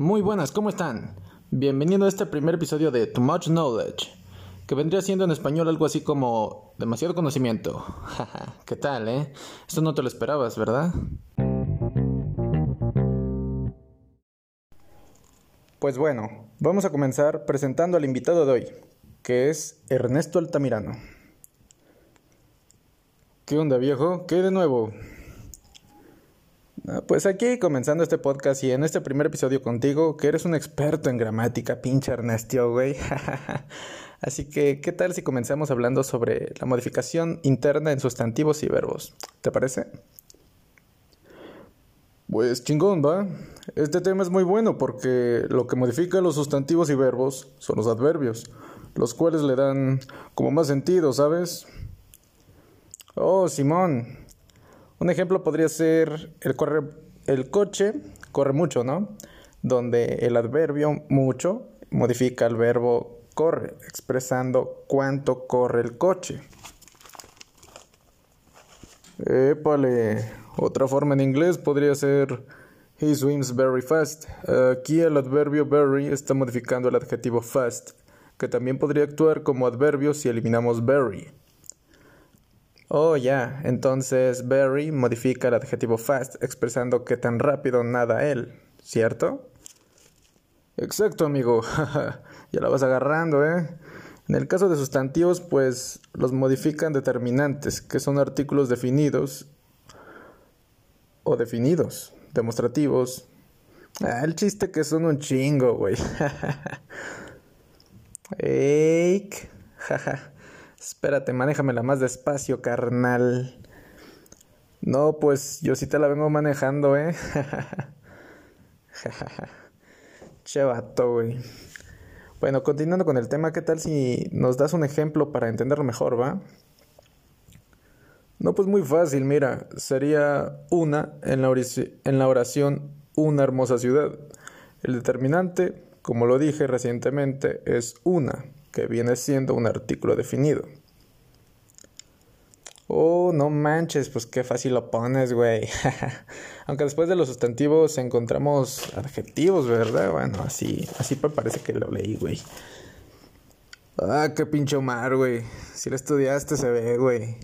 Muy buenas, ¿cómo están? Bienvenido a este primer episodio de Too Much Knowledge, que vendría siendo en español algo así como demasiado conocimiento. ¿Qué tal, eh? Esto no te lo esperabas, ¿verdad? Pues bueno, vamos a comenzar presentando al invitado de hoy, que es Ernesto Altamirano. ¿Qué onda, viejo? ¿Qué de nuevo? Ah, pues aquí comenzando este podcast y en este primer episodio contigo, que eres un experto en gramática, pinche Ernestio, güey. Así que, ¿qué tal si comenzamos hablando sobre la modificación interna en sustantivos y verbos? ¿Te parece? Pues chingón, va. Este tema es muy bueno porque lo que modifica los sustantivos y verbos son los adverbios, los cuales le dan como más sentido, ¿sabes? Oh, Simón, un ejemplo podría ser el, corre, el coche corre mucho, ¿no? Donde el adverbio mucho modifica el verbo corre, expresando cuánto corre el coche. Épale, otra forma en inglés podría ser He swims very fast. Aquí el adverbio very está modificando el adjetivo fast, que también podría actuar como adverbio si eliminamos very. Oh, ya. Entonces, very modifica el adjetivo fast, expresando que tan rápido nada él, ¿cierto? Exacto, amigo. ya la vas agarrando, ¿eh? En el caso de sustantivos, pues los modifican determinantes, que son artículos definidos o definidos, demostrativos. Ah, el chiste que son un chingo, güey. Eik. Jaja. Espérate, manéjamela más despacio, carnal. No, pues yo sí te la vengo manejando, ¿eh? che vato, güey. Bueno, continuando con el tema, ¿qué tal si nos das un ejemplo para entenderlo mejor, va? No, pues muy fácil, mira, sería una en la, en la oración una hermosa ciudad. El determinante, como lo dije recientemente, es una que viene siendo un artículo definido. Oh, no manches, pues qué fácil lo pones, güey. Aunque después de los sustantivos encontramos adjetivos, ¿verdad? Bueno, así, así parece que lo leí, güey. Ah, qué pinche Omar, güey. Si lo estudiaste se ve, güey.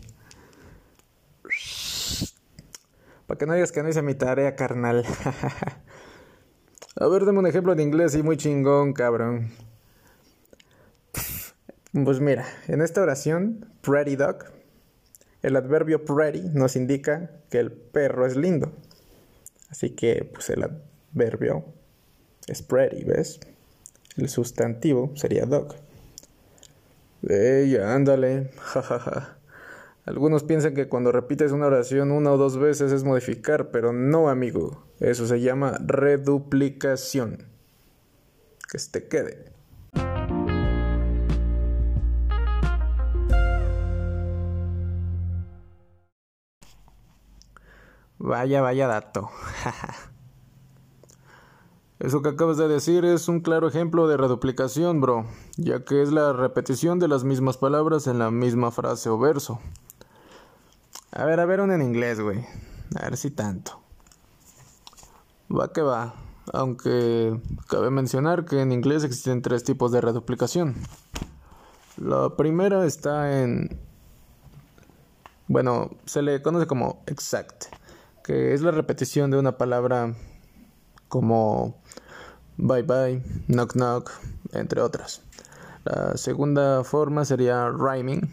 Para que no digas que no hice mi tarea, carnal. A ver, dame un ejemplo en inglés y muy chingón, cabrón. Pues mira, en esta oración, pretty dog, el adverbio pretty nos indica que el perro es lindo. Así que, pues el adverbio es pretty, ¿ves? El sustantivo sería dog. Ey, ándale, jajaja. Algunos piensan que cuando repites una oración una o dos veces es modificar, pero no, amigo. Eso se llama reduplicación. Que se te quede. Vaya, vaya dato. Eso que acabas de decir es un claro ejemplo de reduplicación, bro, ya que es la repetición de las mismas palabras en la misma frase o verso. A ver, a ver un en inglés, güey. A ver si tanto. Va que va. Aunque cabe mencionar que en inglés existen tres tipos de reduplicación. La primera está en... Bueno, se le conoce como exact que es la repetición de una palabra como bye bye, knock knock, entre otras. La segunda forma sería rhyming,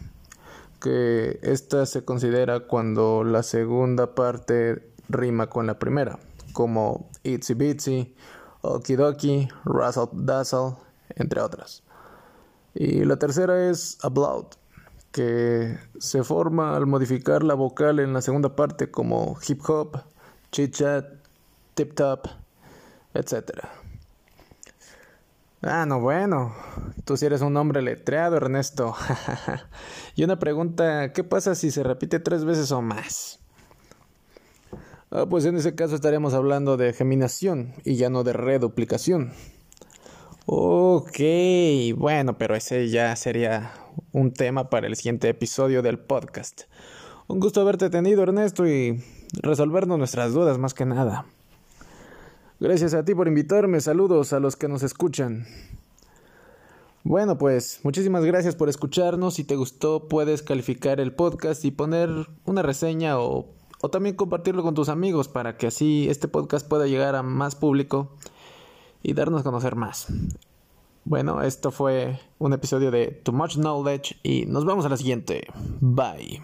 que esta se considera cuando la segunda parte rima con la primera, como itsy bitsy, okidoki, razzle dazzle, entre otras. Y la tercera es ablout, que se forma al modificar la vocal en la segunda parte como hip hop, chit chat, tip top, etc. Ah, no, bueno, tú sí eres un hombre letreado, Ernesto. y una pregunta, ¿qué pasa si se repite tres veces o más? Ah, pues en ese caso estaríamos hablando de geminación y ya no de reduplicación. Ok, bueno, pero ese ya sería un tema para el siguiente episodio del podcast. Un gusto haberte tenido, Ernesto, y resolvernos nuestras dudas más que nada. Gracias a ti por invitarme. Saludos a los que nos escuchan. Bueno, pues muchísimas gracias por escucharnos. Si te gustó, puedes calificar el podcast y poner una reseña o, o, también compartirlo con tus amigos para que así este podcast pueda llegar a más público y darnos a conocer más. Bueno, esto fue un episodio de Too Much Knowledge y nos vemos a la siguiente. Bye.